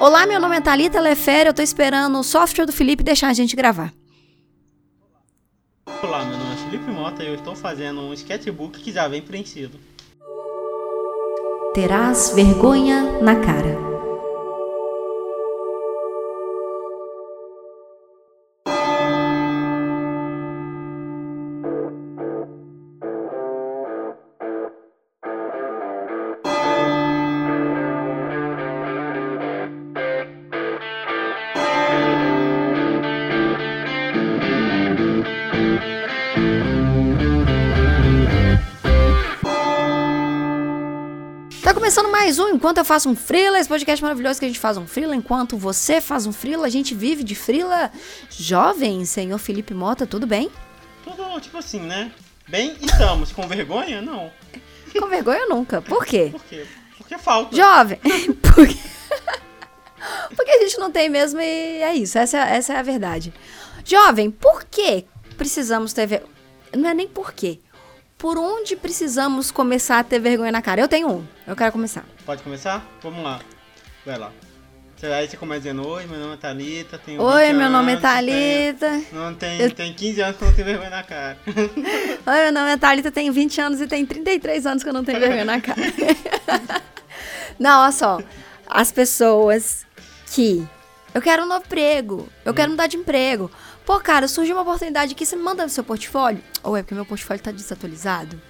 Olá, meu nome é Thalita Lefere, eu tô esperando o software do Felipe deixar a gente gravar. Olá, meu nome é Felipe Mota e eu estou fazendo um sketchbook que já vem preenchido. Terás vergonha na cara. Mais um Enquanto Eu Faço um Frila, esse podcast maravilhoso que a gente faz um Frila enquanto você faz um Frila, a gente vive de Frila jovem, senhor Felipe Mota, tudo bem? Tudo tipo assim, né? Bem, estamos. Com vergonha? Não. Com vergonha nunca. Por quê? Por quê? Porque falta. Jovem, porque... porque a gente não tem mesmo e é isso, essa, é- essa é a verdade. Jovem, por que precisamos ter? Não é nem por quê. Por onde precisamos começar a ter vergonha na cara? Eu tenho um, eu quero começar. Pode começar? Vamos lá. Vai lá. Aí você começa dizendo, oi, meu nome é Thalita, tenho Oi, 20 meu nome é anos, Thalita. tenho- Não tem, Eu- tem 15 anos que eu não tenho vergonha na cara. Oi, meu nome é Thalita, tenho 20 anos e tem 33 anos que eu não tenho vergonha na cara. não, olha só. As pessoas que. Eu quero um novo emprego. Eu quero mudar de emprego. Pô, cara, surgiu uma oportunidade aqui, você me manda seu portfólio? Ou é porque meu portfólio tá desatualizado?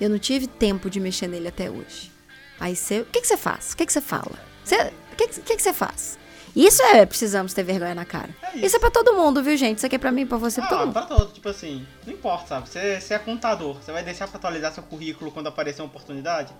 Eu não tive tempo de mexer nele até hoje. Aí você. O que, que você faz? O que, que você fala? Você, o que, que, que você faz? Isso é precisamos ter vergonha na cara. É isso. isso. é pra todo mundo, viu, gente? Isso aqui é pra mim, pra você, pra todo Ah, mundo. pra todo, tipo assim, não importa, sabe? Você, você é contador, você vai deixar pra atualizar seu currículo quando aparecer uma oportunidade?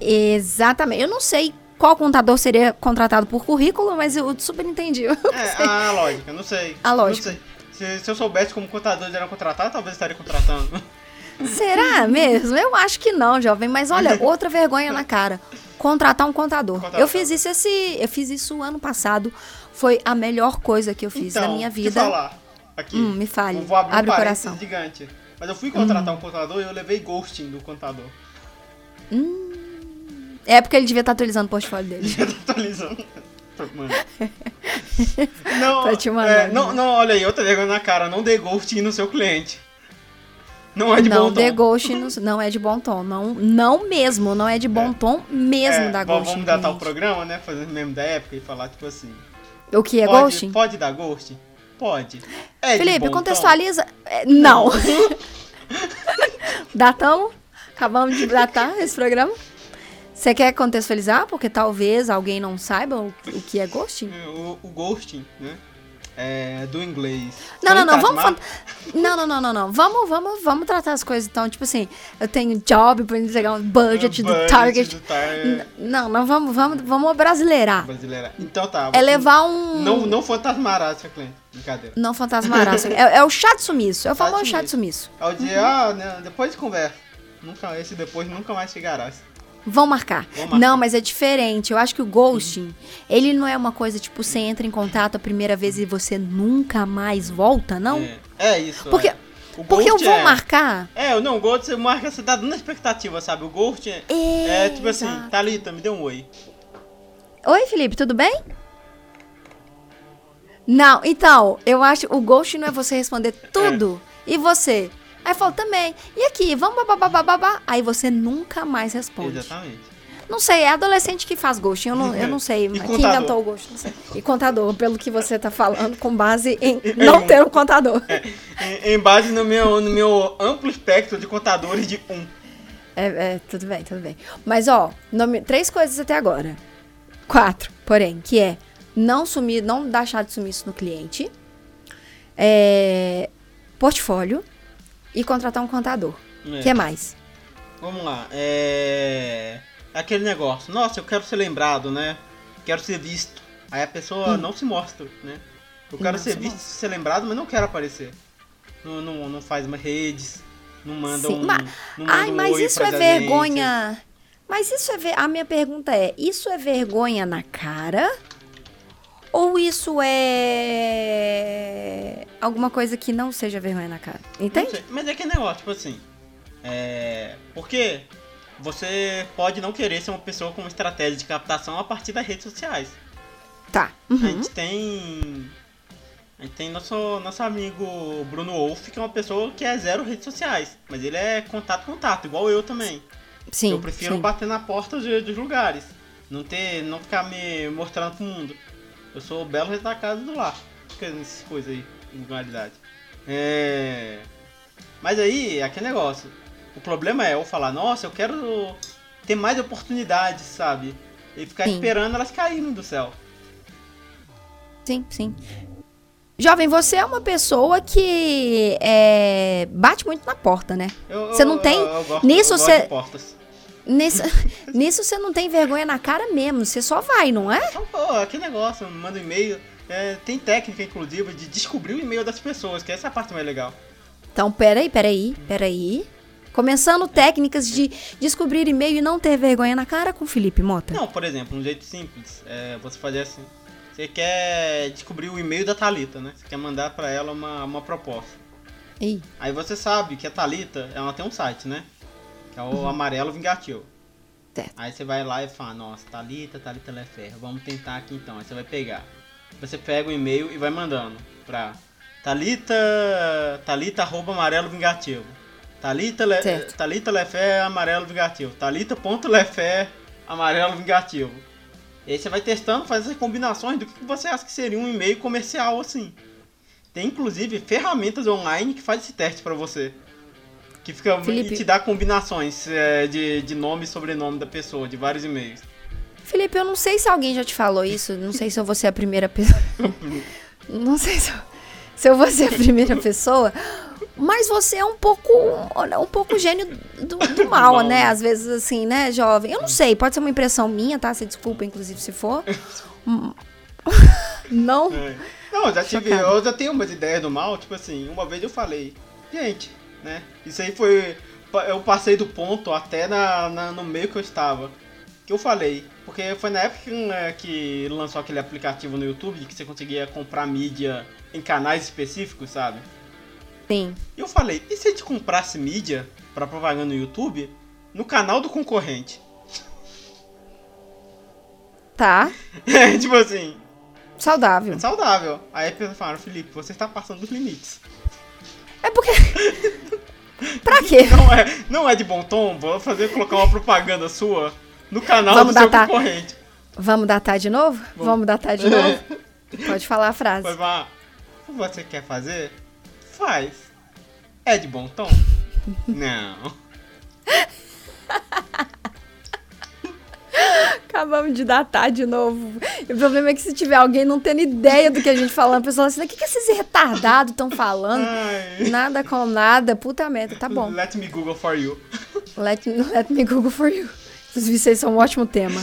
Exatamente. Eu não sei qual contador seria contratado por currículo, mas eu super entendi. É, a lógica, não sei. A lógica. Não sei. Se, se eu soubesse como contadores eram contratados, talvez eu estaria contratando. Será mesmo? Eu acho que não, jovem. Mas olha, outra vergonha na cara. Contratar um contador. Contratar. Eu fiz isso esse, eu fiz isso ano passado. Foi a melhor coisa que eu fiz na minha te vida. falar aqui. Hum, me fale. Eu vou abrir Abre um o coração. Hum. gigante. Mas eu fui contratar um contador e eu levei ghosting do contador. É porque ele devia estar atualizando o portfólio dele. Já tá atualizando. Não, Pra te mandar, é, não, não, olha aí, outra vergonha na cara. Não dê ghosting no seu cliente. Não é de não bom dê tom. ghost, no- não é de bom tom. Não, não mesmo, não é de bom tom mesmo É, da ghost. Vamos datar o programa, né? Fazer meme da época e falar, tipo assim. O que é pode, ghosting? Pode dar ghosting? Pode. É Felipe, contextualiza. É, Não. Datamos? Acabamos de datar esse programa? Você quer contextualizar? Porque talvez alguém não saiba o, o que é ghosting? O, o ghosting, né? É do inglês. Não, não, não, vamos Fantasmar. fan- Não, não, não, não, não. Vamos, vamos, vamos tratar as coisas então, tipo assim, eu tenho job pra entregar um budget, do Budget target. do. N- Não, não vamos, vamos, vamos brasileirar. Brasileira. Então tá. É levar um Não, não fantasmará seu cliente. Brincadeira. não fantasmará. é, é o chá de sumiço. É o Chá de de sumiço. Ao dia, ah, né, depois conversa. Nunca, esse depois nunca mais chegará. Vão marcar. Vão marcar. Não, mas é diferente. Eu acho que o ghosting, ele não é uma coisa tipo, você entra em contato a primeira vez e você nunca mais volta, não? É, é isso. Porque, é. O porque eu vou é- marcar. É, não, o Ghost você marca, você tá dando expectativa, sabe? O Ghost é, é tipo assim. Thalita, me dê um oi. Oi, Felipe, tudo bem? Não, então, eu acho o ghost não é você responder tudo. E você? Aí eu falo também. E aqui, vamos babá. Aí você nunca mais responde. Exatamente. Não sei, é adolescente que faz ghosting. Eu não, eu não sei. E Quem inventou o ghosting? Não sei. E contador, pelo que você tá falando, com base em não ter um contador. Em, em base no meu, no meu amplo espectro de contadores de um. É, é, tudo bem, tudo bem. Mas, ó, nome- três coisas até agora. Quatro, porém, que é não sumir, não deixar de sumir isso no cliente. É, portfólio e contratar um contador. O É. que mais? Vamos lá. É. Aquele negócio. Nossa, eu quero ser lembrado, né? Quero ser visto. Aí a pessoa não se mostra, né? Eu quero Hum. Ser se visto, mostra. ser lembrado, mas não quero aparecer. Não, não, não faz mais redes. Não manda Sim, um. ma- não manda Ai, um mas isso é vergonha. Mas isso é. ver- A minha pergunta é: isso é vergonha na cara? Ou isso é. alguma coisa que não seja vergonha na cara? Entende? Mas é que negócio, tipo assim. É. Porque você pode não querer ser uma pessoa com uma estratégia de captação a partir das redes sociais. Tá. A Uhum. gente tem. A gente tem nosso, nosso amigo Bruno Wolff, que é uma pessoa que é zero redes sociais. Mas ele é contato, contato, igual eu também. Sim. eu prefiro sim. bater na porta de- dos lugares. Não ter. não ficar me mostrando pro mundo. Eu sou o belo casa do lar. Fica nessas coisas aí, vulgaridade. É. Mas aí, aquele negócio. O problema é eu falar, nossa, eu quero ter mais oportunidades, sabe? E ficar Sim. esperando elas caírem do céu. Sim, sim. Jovem, você é uma pessoa que é, bate muito na porta, né? Eu- Você não eu- tem- eu- gosto- nisso você-. Nisso, nisso você não tem vergonha na cara mesmo, você só vai, não é? Então, pô, aquele negócio, manda um e-mail. É, tem técnica, inclusive, de descobrir o e-mail das pessoas, que essa é a parte mais legal. Então, peraí, peraí, peraí. Começando técnicas de descobrir e-mail e não ter vergonha na cara com Felipe Mota. Não, por exemplo, um jeito simples é você fazer assim. Você quer descobrir o e-mail da Thalita, né? Você quer mandar pra ela uma, uma proposta. Aí você sabe que a Thalita, ela tem um site, né? Que é o Amarelo Vingativo. Certo. Aí você vai lá e fala, nossa, Thalita, Thalita Leferro, vamos tentar aqui então. Aí você vai pegar. Você pega o e-mail e vai mandando pra Thalita, Thalita arroba amarelo vingativo. Thalita, Le, Certo. Thalita Lefé amarelo vingativo. Thalita.lefé amarelo vingativo. E aí você vai testando, faz essas combinações do que você acha que seria um e-mail comercial assim. Tem inclusive ferramentas online que faz esse teste pra você. Que fica Felipe. e te dá combinações é, de, de nome e sobrenome da pessoa, de vários e-mails. Felipe, eu não sei se alguém já te falou isso, não sei se eu vou ser a primeira pessoa. não sei se eu, se eu vou ser a primeira pessoa, mas você é um pouco, um pouco gênio do, do mal, né? Às vezes assim, né, jovem? Eu não sei, pode ser uma impressão minha, tá? Se desculpa, inclusive, se for. Não. É. Não, eu já tive, eu já tenho umas ideias do mal, tipo assim, uma vez eu falei, gente, né? Isso aí foi. Eu passei do ponto até na, na- no meio que eu estava. Que eu falei. Porque foi na época que, né, que lançou aquele aplicativo no YouTube que você conseguia comprar mídia em canais específicos, sabe? Sim. E eu falei, e se a gente comprasse mídia pra propaganda no YouTube no canal do concorrente? Tá. tipo assim, Saudável. é saudável. Aí as pessoas falaram, Felipe, você está passando dos limites. É porque. pra quê? Não é, não é de bom tom, vou fazer colocar uma propaganda sua no canal Vamos do seu datar. concorrente. Vamos datar de novo? Vamos datar de novo? Pode falar a frase. Vai falar, você quer fazer? Faz. É de bom tom? não. Acabamos de datar de novo. E o problema é que se tiver alguém não tendo ideia do que a gente falando, a pessoa assim, o que, que esses retardados estão falando? Ai. Nada com nada, puta merda, tá bom. Let me Google for you. Let, let me Google for you. Inclusive, aí é um ótimo tema.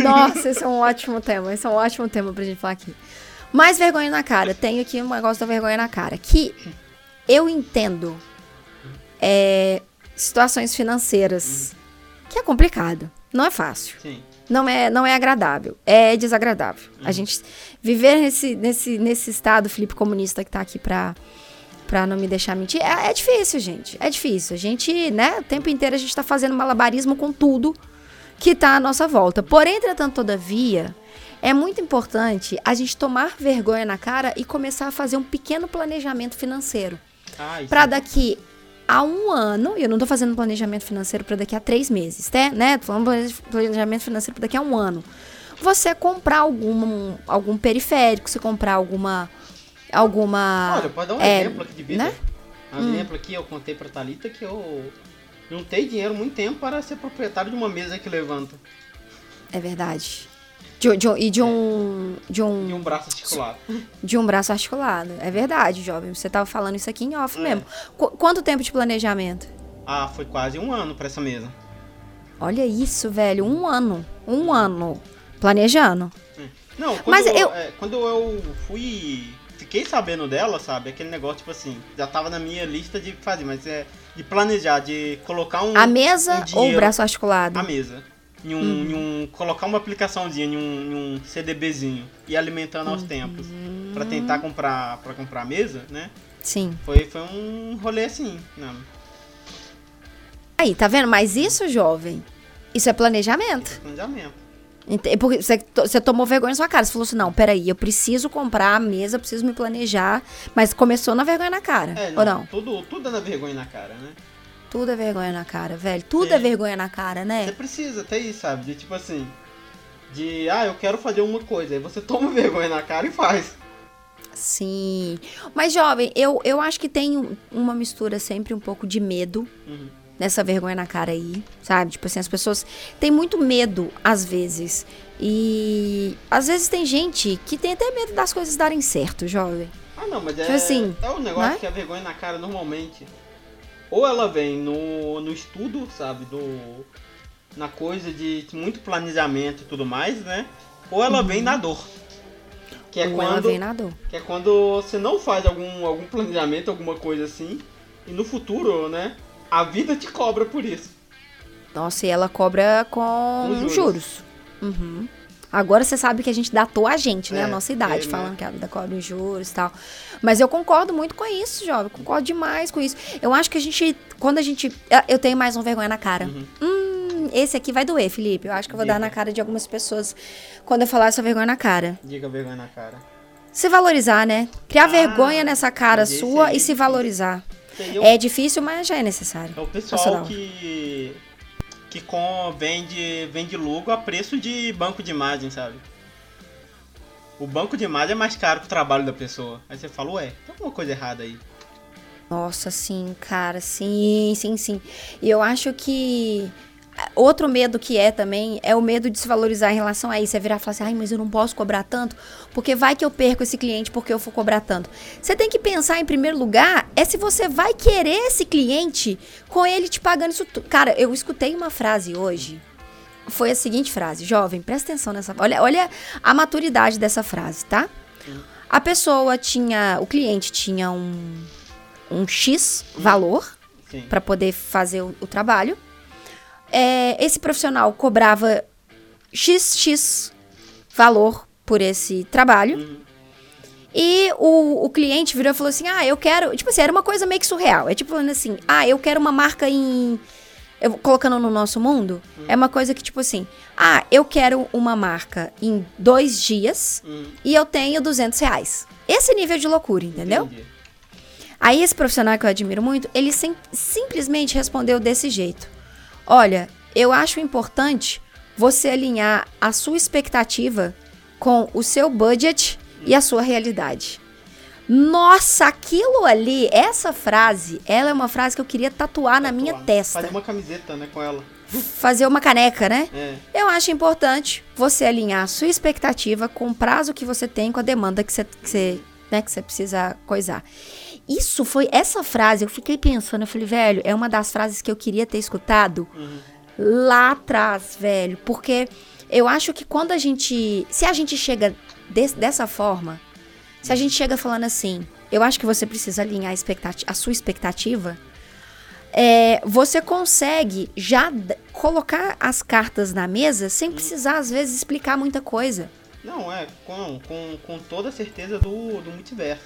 Nossa, esse é um ótimo tema. Esse é um ótimo tema pra gente falar aqui. Mais vergonha na cara. Tenho aqui um negócio da vergonha na cara. Que eu entendo é, situações financeiras. Que é complicado. Não é fácil. Sim. Não é, não é agradável. É desagradável. A gente viver nesse, nesse, nesse estado, Felipe comunista, que tá aqui pra, pra não me deixar mentir, é, é difícil, gente. É difícil. A gente, né, o tempo inteiro a gente tá fazendo malabarismo com tudo que tá à nossa volta. Porém, entretanto, todavia, é muito importante a gente tomar vergonha na cara e começar a fazer um pequeno planejamento financeiro. Ah, Pra é- daqui a um ano, e eu não tô fazendo planejamento financeiro pra daqui a três meses, tá? né? Tô falando plane- planejamento financeiro pra daqui a um ano. Você comprar algum, algum periférico, você comprar alguma. Alguma. Olha, pode dar um é, exemplo aqui de vida. né? Um exemplo aqui, eu contei pra Thalita que eu juntei dinheiro muito tempo para ser proprietário de uma mesa que levanta. É verdade. De, de e de um. De um. E um braço articulado. De um braço articulado. É verdade, jovem. Você tava falando isso aqui em off É. mesmo. Qu- quanto tempo de planejamento? Ah, foi quase um ano pra essa mesa. Olha isso, velho. Um ano. Um ano. Planejando. Não, quando, Mas eu... é, quando eu fui. Fiquei sabendo dela, sabe? Aquele negócio, tipo assim, já tava na minha lista de fazer, mas é de planejar, de colocar um. A mesa um ou o braço articulado? A mesa. Em um, em um- colocar uma aplicaçãozinha em um, em um CDBzinho e alimentando aos tempos pra tentar comprar para comprar a mesa, né? Sim. Foi, foi um rolê assim, não. Aí, tá vendo? Mas isso, jovem, Isso é planejamento. Planejamento. Ente- Porque você, to- você tomou vergonha na sua cara. Você falou assim: não, peraí, eu preciso comprar a mesa, eu preciso me planejar. Mas começou na vergonha na cara. É, ou não? Tudo, tudo é na vergonha na cara, né? Tudo é vergonha na cara, velho. Tudo é, É. vergonha na cara, Você né? precisa até isso, sabe? De tipo assim. De, ah, eu quero fazer uma coisa. Aí você toma vergonha na cara e faz. Sim. Mas, jovem, eu, eu acho que tem um- uma mistura sempre um pouco de medo Uhum. nessa vergonha na cara aí, sabe? Tipo assim, as pessoas têm muito medo, às vezes. E às vezes tem gente que tem até medo das coisas darem certo, jovem. Ah, não, mas é, Tipo assim, é um negócio né? que a vergonha na cara normalmente. Ou ela vem no, no estudo, sabe? Do, na coisa de muito planejamento e tudo mais, né? Ou ela vem na dor. Que é Ou ela quando. vem na dor. Que é quando você não faz algum, algum planejamento, alguma coisa assim. E no futuro, né? A vida te cobra por isso. Nossa, e ela cobra com, Com juros. juros. Uhum. Agora você sabe que a gente datou a gente, né? É, a nossa idade, é, né? falando que a vida em juros e tal. Mas eu concordo muito com isso, jovem. Concordo demais com isso. Eu acho que a gente, quando a gente. eu- tenho mais um vergonha na cara. Uhum. Hum, esse aqui vai doer, Felipe. Eu acho que eu vou dar Diga. na cara de algumas pessoas quando eu falar essa vergonha na cara. Diga vergonha na cara. Se valorizar, né? Criar Ah, vergonha nessa cara sua aí e se valorizar. É difícil, mas já é necessário. É o pessoal que que com, vende, vende logo a preço de banco de imagem, sabe? O banco de imagem é mais caro que o trabalho da pessoa. Aí você fala, ué, tem alguma coisa errada aí. Nossa, sim, cara, sim, sim, sim. E eu acho que outro medo que é também é o medo de se valorizar em relação a isso. É virar e falar assim, ai, mas eu não posso cobrar tanto, porque vai que eu perco esse cliente porque eu for cobrar tanto. Você tem que pensar em primeiro lugar é se você vai querer esse cliente com ele te pagando isso tudo. Cara, eu escutei uma frase hoje. Foi a seguinte frase, jovem, presta atenção nessa. Olha, olha a maturidade dessa frase, tá? A pessoa tinha, o cliente tinha um um X valor para poder fazer o, o trabalho. É, esse profissional cobrava XX valor por esse trabalho. Uhum. E o, o cliente virou e falou assim: Ah, eu quero. Tipo assim, era uma coisa meio que surreal. É tipo falando assim: Ah, eu quero uma marca em. Eu, colocando no nosso mundo, é uma coisa que, tipo assim: Ah, eu quero uma marca em dois dias Uhum. e eu tenho 200 reais. Esse nível de loucura, entendeu? Entendi. Aí esse profissional que eu admiro muito, ele sim- simplesmente respondeu desse jeito: Olha, eu acho importante você alinhar a sua expectativa com o seu budget e a sua realidade. Nossa, aquilo ali, essa frase, ela é uma frase que eu queria tatuar na minha Tatuar. testa. Faz uma camiseta, né, com ela. Fazer uma caneca, né? É. Eu acho importante você alinhar a sua expectativa com o prazo que você tem, com a demanda que você, que você, né, que você precisa coisar. Isso foi, essa frase, eu fiquei pensando, eu falei, velho, é uma das frases que eu queria ter escutado Uhum. lá atrás, velho. Porque eu acho que quando a gente. Se a gente chega des- dessa forma, se a gente chega falando assim, eu acho que você precisa alinhar a, expectati- a sua expectativa. é, você consegue já colocar as cartas na mesa sem precisar, às vezes, explicar muita coisa. Não, é, com, com, com toda a certeza do, do multiverso.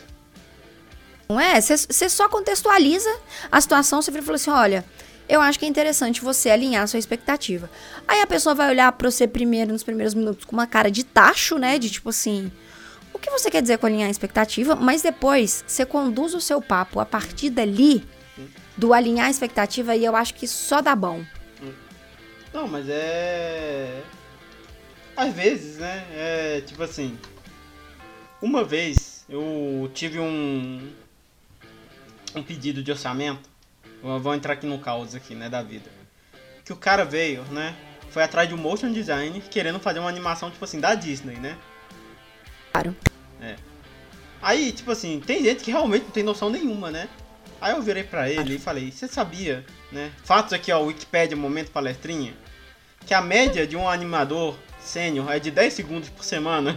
Não é? Você só contextualiza a situação, você fala assim: olha, eu acho que é interessante você alinhar a sua expectativa. Aí a pessoa vai olhar pra você primeiro, nos primeiros minutos, com uma cara de tacho, né? De tipo assim. O que você quer dizer com alinhar a expectativa? Mas depois você conduz o seu papo a partir dali, do alinhar a expectativa, e eu acho que só dá bom. Não, mas é. Às vezes, né? É tipo assim. Uma vez eu tive um. Um pedido de orçamento. Vou entrar aqui no caos aqui, né? Da vida. Que o cara veio, né? Foi atrás de um motion design querendo fazer uma animação, tipo assim, da Disney, né? Claro. Aí, tipo assim, tem gente que realmente não tem noção nenhuma, né? Aí eu virei pra ele e falei, você sabia, né? Fatos aqui, ó, Wikipedia, momento palestrinha, que a média de um animador sênior é de 10 segundos por semana.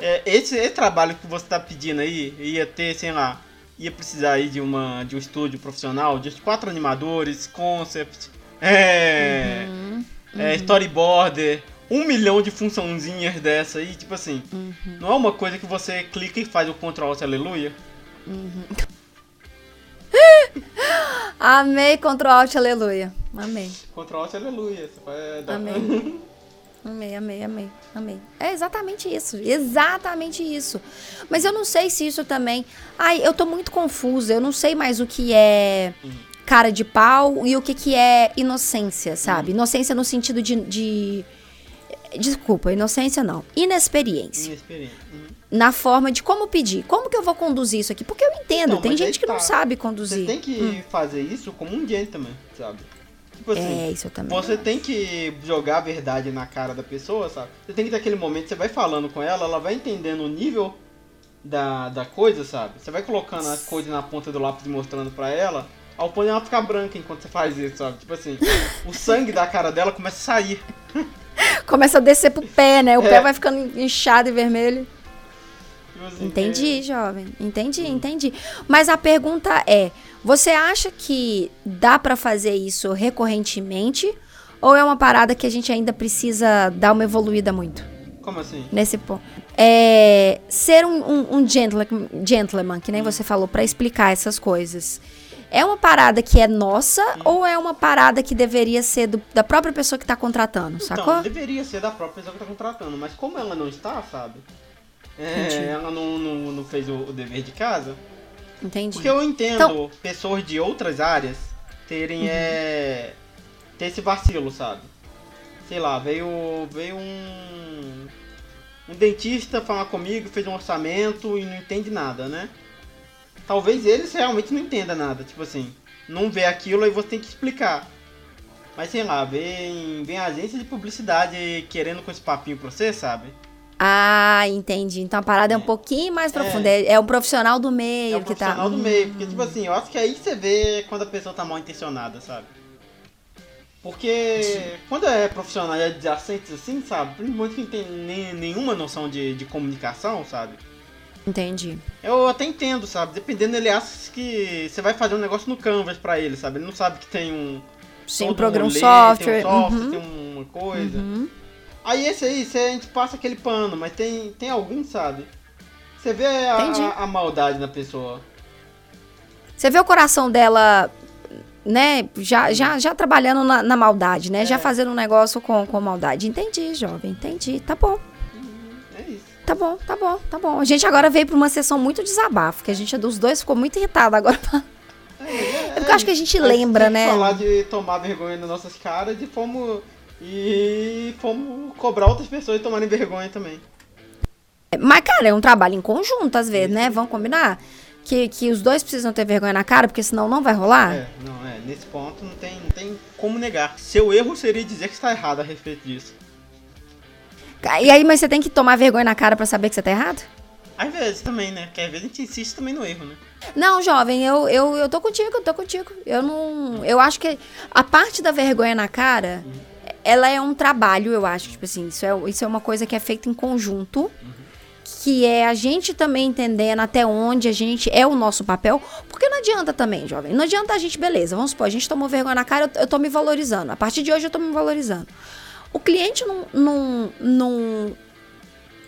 É, esse, esse trabalho que você tá pedindo aí, ia ter, sei lá, ia precisar aí de, uma, de um estúdio profissional, de quatro animadores, concept, é, é, storyboarder, um milhão de funçãozinhas dessa aí, tipo assim, não é uma coisa que você clica e faz o Ctrl Alt Aleluia? Amei, Ctrl Alt, aleluia. Amei. Ctrl Alt, aleluia. Amei. Amei, amei, amei, amei. É exatamente isso, exatamente isso. Mas eu não sei se isso também. Ai, eu tô muito confusa. Eu não sei mais o que é cara de pau e o que, que é inocência, sabe? Inocência no sentido de, de. Desculpa, inocência não. Inexperiência. Inexperiente. Uhum. Na forma de como pedir. Como que eu vou conduzir isso aqui? Porque eu entendo, Não, tem gente que não tá. sabe Você conduzir. tem que fazer isso como um gentleman, sabe? Tipo assim, É, isso eu também. Você tem que jogar a verdade na cara da pessoa, sabe? Você tem que ter aquele momento, você vai falando com ela, ela vai entendendo o nível da, da coisa, sabe? Você vai colocando as coisas na ponta do lápis e mostrando pra ela, ao ponto ela ficar branca enquanto você faz isso, sabe? Tipo assim, o sangue da cara dela começa a sair. Começa a descer pro pé, né? O É. pé vai ficando inchado e vermelho. Entendi, jovem. Entendi, entendi. Mas a pergunta é: você acha que dá pra fazer isso recorrentemente? Ou é uma parada que a gente ainda precisa dar uma evoluída muito Como assim? nesse ponto? É, ser um, um, um gentleman, gentleman, que nem você falou, pra explicar essas coisas. É uma parada que é nossa ou é uma parada que deveria ser do- da própria pessoa que tá contratando, sacou? Então, deveria ser da própria pessoa que tá contratando, mas como ela não está, sabe? É, ela não, não, não fez o, o dever de casa. Entendi. Porque eu entendo Então- pessoas de outras áreas terem é, ter esse vacilo, sabe? Sei lá, veio veio um um dentista falar comigo, fez um orçamento e não entende nada, né? Talvez eles realmente não entendam nada, tipo assim, não vê aquilo e você tem que explicar. Mas sei lá, vem, vem agência de publicidade querendo com esse papinho pra você, sabe? Ah, entendi. Então a parada é, um pouquinho mais profunda. É, é um profissional do meio É o que tá. profissional do meio, porque tipo assim, eu acho que aí você vê quando a pessoa tá mal intencionada, sabe? Porque quando é profissional e adjacentes assim, sabe? Principalmente quem tem nem, nenhuma noção de, de comunicação, sabe? Entendi. Eu até entendo, sabe? Dependendo, ele acha que você vai fazer um negócio no Canvas pra ele, sabe? Ele não sabe que tem um. Sim, um programa, um software. Tem um software, uhum, tem uma coisa. uhum. Aí esse aí, você, a gente passa aquele pano, mas tem, tem algum, sabe? Você vê a, a, a maldade na pessoa. Você vê o coração dela, né? Já, já, já trabalhando na, na maldade, né? Já É. fazendo um negócio com, com maldade. Entendi, jovem. Entendi. Tá bom. É isso. Tá bom, tá bom, tá bom. A gente agora veio pra uma sessão muito desabafo, que a gente dos dois ficou muito irritado agora. É, porque eu acho que a gente lembra, né? falar de tomar vergonha nas nossas caras e fomos. E fomos cobrar outras pessoas tomarem vergonha também. Mas, cara, é um trabalho em conjunto, às vezes, né? Vamos combinar? Que, que os dois precisam ter vergonha na cara, porque senão não vai rolar? É, não, é. Nesse ponto não tem, não tem como negar. Seu erro seria dizer que está errado a respeito disso. E aí, mas você tem que tomar vergonha na cara pra saber que você tá errado? Às vezes também, né? Porque às vezes a gente insiste também no erro, né? Não, jovem, eu, eu, eu tô contigo, eu tô contigo. Eu não. Eu acho que a parte da vergonha na cara, ela é um trabalho, eu acho. Tipo assim, isso é, isso é uma coisa que é feita em conjunto. Que é a gente também entendendo até onde a gente é o nosso papel. Porque não adianta também, jovem. Não adianta a gente, beleza, vamos supor, a gente tomou vergonha na cara, eu, eu tô me valorizando. A partir de hoje eu tô me valorizando. O cliente não, não, não,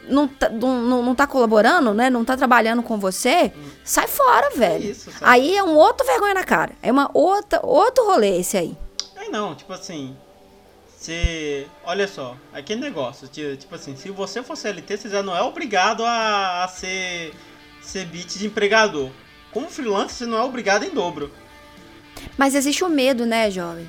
não, tá, não, não- tá colaborando, né? Não tá trabalhando com você, sai fora, velho. isso, sabe? aí é um outro vergonha na cara. É uma outra, outro rolê esse aí. Aí não, tipo assim. Se. Olha só, aquele negócio, ti- tipo assim, se você for CLT, você já não é obrigado a, a ser. ser bit de empregador. Como freelancer, você não é obrigado em dobro. Mas existe o medo, né, jovem?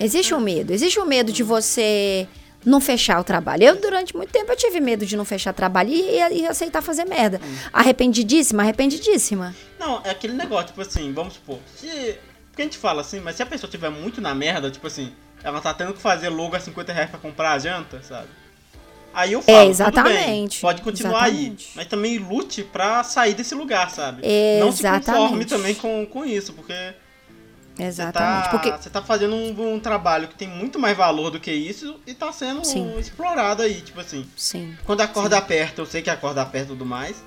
Existe o medo. Existe o medo de você não fechar o trabalho. Eu, durante muito tempo, eu tive medo de não fechar trabalho e, e aceitar fazer merda. Arrependidíssima, arrependidíssima. Não, é aquele negócio, tipo assim, vamos supor. Se. Porque a gente fala assim, mas se a pessoa tiver muito na merda, tipo assim, ela tá tendo que fazer logo a 50 reais pra comprar a janta, sabe? Aí eu falo, tudo bem, exatamente, pode continuar exatamente. aí. Mas também lute pra sair desse lugar, sabe? Não se conforme também com, com isso, porque Exatamente. Tá, Porque Você tá fazendo um, um trabalho que tem muito mais valor do que isso e tá sendo Sim. explorado aí, tipo assim. Sim. Quando a corda aperta, eu sei que a corda aperta e tudo mais.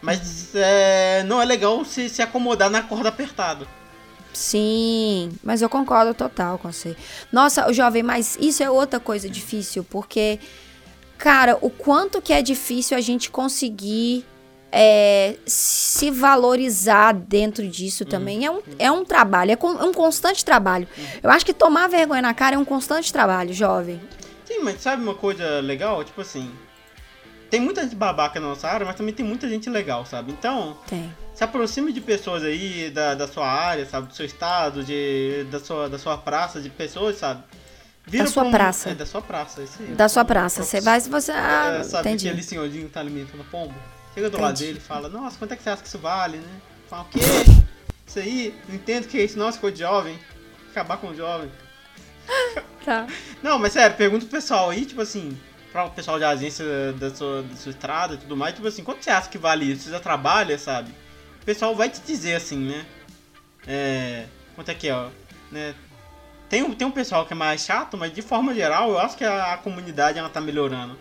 Mas é, não é legal se, se acomodar na corda apertada. Sim, mas eu concordo total com você. Nossa, jovem, mas isso é outra coisa difícil, porque, cara, o quanto que é difícil a gente conseguir é, se valorizar dentro disso também é um, é um trabalho, é, com- é um constante trabalho. Eu acho que tomar vergonha na cara é um constante trabalho, jovem. Sim, mas sabe uma coisa legal? Tipo assim, tem muita gente babaca na nossa área, mas também tem muita gente legal, sabe? Então, Tem. Se aproxime de pessoas aí da, da sua área, sabe? Do seu estado, de, da, sua, da sua praça, de pessoas, sabe? Vira Da sua pra um- praça. É, da sua praça, isso aí. Da sua praça. Você vai se você. Ah, É, sabe entendi. aquele senhorzinho que tá alimentando pombo? Chega do lado Entendi. dele e fala, nossa, quanto é que você acha que isso vale, né? Fala, o quê? Isso aí? Não entendo que é isso, nossa, coisa de jovem. Acabar com o jovem. Tá. Não, mas sério, pergunta pro pessoal aí, tipo assim, para o pessoal de agência da sua, da sua estrada e tudo mais, tipo assim, quanto você acha que vale isso? Você já trabalha, sabe? O pessoal vai te dizer assim, né? É. Quanto é que é, ó? Né? Tem, um- tem um pessoal que é mais chato, mas de forma geral, eu acho que a, a comunidade ela tá melhorando.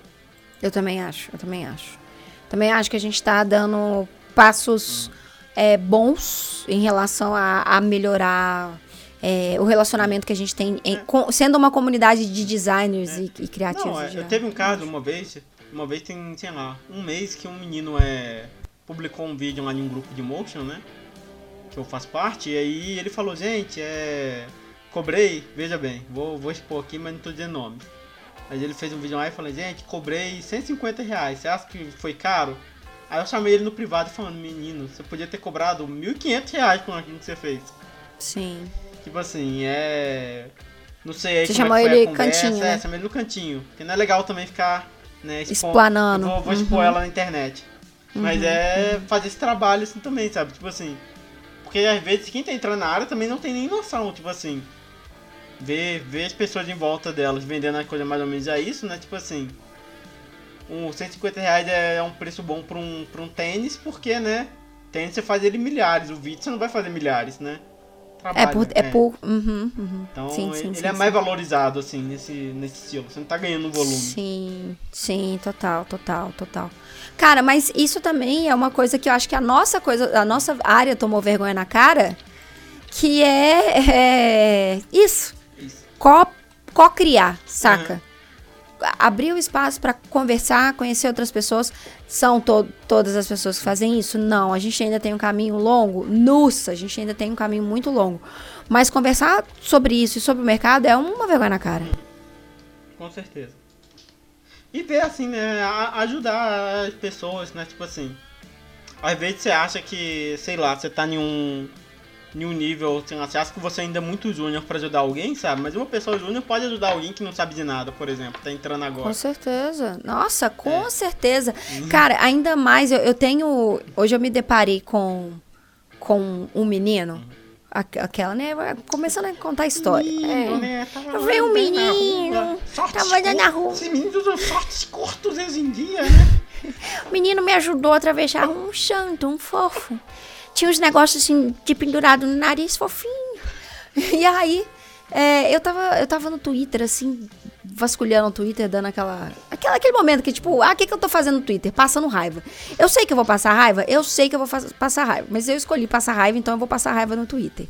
Eu também acho, eu também acho. Também acho que a gente tá dando passos é, bons em relação a, a melhorar é, o relacionamento que a gente tem, em- com- sendo uma comunidade de designers e, e criativos. Não, é, geral. teve um caso uma vez, uma vez tem, sei lá, um mês que um menino é, publicou um vídeo lá em um grupo de motion, né? Que eu faço parte, e aí ele falou, gente, é. Cobrei, veja bem, vou, vou expor aqui, mas não tô dizendo nome. Mas ele fez um vídeo lá e falou, gente, cobrei 150 reais, você acha que foi caro? Aí eu chamei ele no privado falando, menino, você podia ter cobrado 1.500 reais com aquilo que você fez. Sim. Tipo assim, é. Não sei aí Você como chamou é ele conversa, cantinho, é, né? chamei ele no cantinho. Porque não é legal também ficar, né, expo- Explanando. Eu Vou, vou expor Uhum. ela na internet. Mas é fazer esse trabalho assim também, sabe? Tipo assim. Porque às vezes quem tá entrando na área também não tem nem noção, tipo assim. Ver, ver as pessoas em volta delas vendendo a coisa mais ou menos é isso, né? Tipo assim. Um 150 reais é um preço bom pra um, pra um tênis, porque, né? Tênis você faz ele milhares, o vídeo você não vai fazer milhares, né? É Trabalho, por. É né? por uhum, uhum. Então sim, ele, sim, ele sim, é mais valorizado, assim, nesse, nesse estilo. Você não tá ganhando volume. Sim, sim, total, total, total. Cara, mas isso também é uma coisa que eu acho que a nossa coisa, a nossa área tomou vergonha na cara, que é, é isso, Isso. co- co-criar, saca? Abrir o espaço pra conversar, conhecer outras pessoas. São to todas as pessoas que fazem isso? Não, a gente ainda tem um caminho longo. Nossa, a gente ainda tem um caminho muito longo. Mas conversar sobre isso e sobre o mercado é uma vergonha na cara. Com certeza. E ver, assim, né? ajudar as pessoas, né? Tipo assim. Às vezes você acha que, sei lá, você tá em um, em um nível, lá, você acha que você ainda é muito júnior pra ajudar alguém, sabe? Mas uma pessoa júnior pode ajudar alguém que não sabe de nada, por exemplo, tá entrando Com agora. certeza. Nossa, com É. certeza. Cara, ainda mais, eu, eu tenho. Hoje eu me deparei com, com um menino. aqu- Aquela, né? Começando a contar a história. Menino, É. né? Tava Eu vi um menino, tava andando na rua. Esses meninos usam shorts curtos hoje em dia, né? O menino me ajudou a atravessar um santo, um fofo. Tinha uns negócios assim de pendurado no nariz, fofinho. E aí, é, eu, tava, eu tava no Twitter, assim, vasculhando o Twitter, dando aquela, aquela. Aquele momento que, tipo, ah, o que, que eu tô fazendo no Twitter? Passando raiva. Eu sei que eu vou passar raiva, eu sei que eu vou passar raiva. Mas eu escolhi passar raiva, então eu vou passar raiva no Twitter.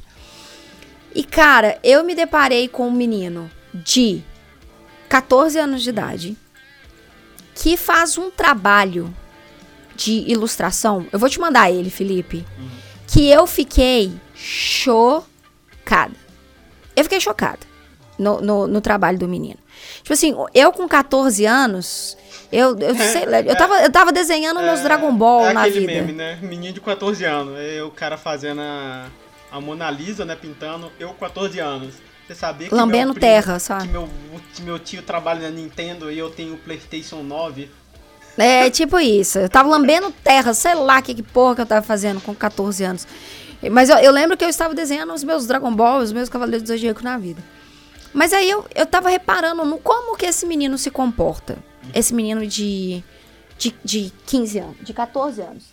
E, cara, eu me deparei com um menino de 14 anos de idade que faz um trabalho de ilustração. Eu vou te mandar ele, Felipe. Que eu fiquei chocada. Eu fiquei chocada no, no, no trabalho do menino. Tipo assim, eu com 14 anos, eu, eu sei lá, eu tava, eu tava desenhando meus Dragon Ball é na vida. meme, né? Menino de 14 anos. É o cara fazendo a, a Mona Lisa, né? Pintando. Eu, 14 anos. Você sabia que Lambendo meu primo- terra, sabe? Que meu, que meu tio trabalha na Nintendo e eu tenho o PlayStation 9. É, tipo isso. Eu tava lambendo terra, sei lá que, que porra que eu tava fazendo com 14 anos. Mas eu, eu lembro que eu estava desenhando os meus Dragon Ball, os meus Cavaleiros do Zodíaco na vida. Mas aí eu, eu tava reparando no como que esse menino se comporta. Esse menino de, de, de 15 anos, de 14 anos.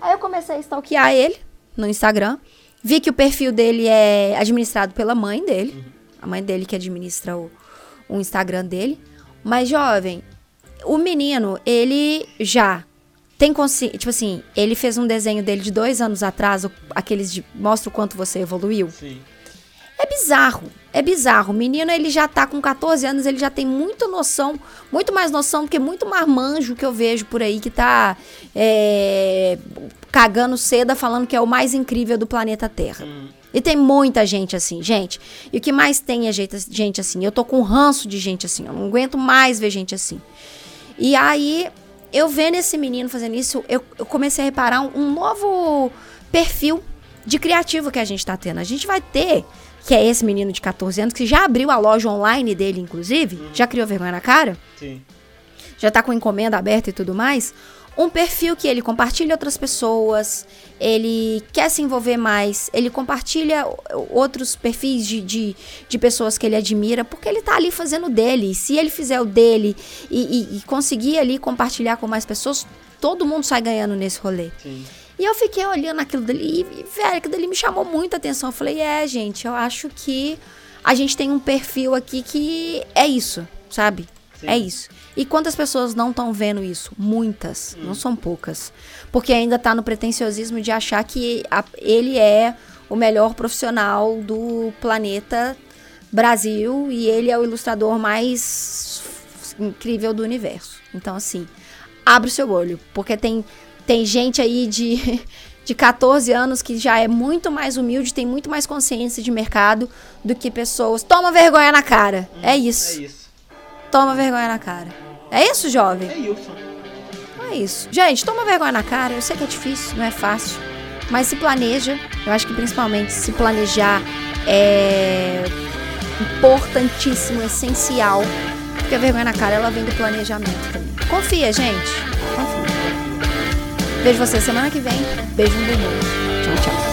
Aí eu comecei a stalkear ele no Instagram. Vi que o perfil dele é administrado pela mãe dele. A mãe dele que administra o, o Instagram dele. Mas, jovem, o menino, ele já tem consciência. Tipo assim, ele fez um desenho dele de dois anos atrás, aqueles de mostra o quanto você evoluiu. Sim. É bizarro, é bizarro. O menino, ele já tá com 14 anos, ele já tem muita noção, muito mais noção do que muito marmanjo que eu vejo por aí, que tá é, cagando seda falando que é o mais incrível do planeta Terra. Hum. E tem muita gente assim, gente. E o que mais tem é gente, gente assim. Eu tô com ranço de gente assim. Eu não aguento mais ver gente assim. E aí, eu vendo esse menino fazendo isso, eu, eu comecei a reparar um, um novo perfil de criativo que a gente tá tendo. A gente vai ter, que é esse menino de 14 anos, que já abriu a loja online dele, inclusive, já criou vergonha na cara, Sim. já tá com encomenda aberta e tudo mais. Um perfil que ele compartilha outras pessoas, ele quer se envolver mais, ele compartilha outros perfis de, de, de pessoas que ele admira, porque ele tá ali fazendo o dele. E se ele fizer o dele e, e- e conseguir ali compartilhar com mais pessoas, todo mundo sai ganhando nesse rolê. Sim. E eu fiquei olhando aquilo dali e, velho, aquilo dali me chamou muita atenção. Eu falei, é, gente, eu acho que a gente tem um perfil aqui que é isso, sabe? Sim. É isso. E quantas pessoas não estão vendo isso? Muitas, não são poucas. Porque ainda tá no pretenciosismo de achar que a- ele é o melhor profissional do planeta Brasil e ele é o ilustrador mais incrível do universo. Então, assim, abre o seu olho, porque tem, tem gente aí de, de 14 anos que já é muito mais humilde, tem muito mais consciência de mercado do que pessoas. Toma vergonha na cara. É isso. É isso. Toma vergonha na cara. É isso, jovem? É Wilson. É isso. Gente, toma vergonha na cara. Eu sei que é difícil, não é fácil. Mas se planeja. Eu acho que principalmente se planejar é importantíssimo, essencial. Porque a vergonha na cara, ela vem do planejamento também. Confia, gente. Confia. Vejo você semana que vem. Beijo no bumbum. Tchau, tchau.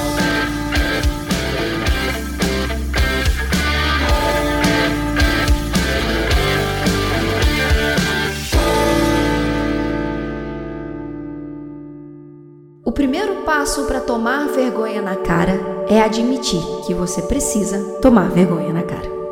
O primeiro passo para tomar vergonha na cara é admitir que você precisa tomar vergonha na cara.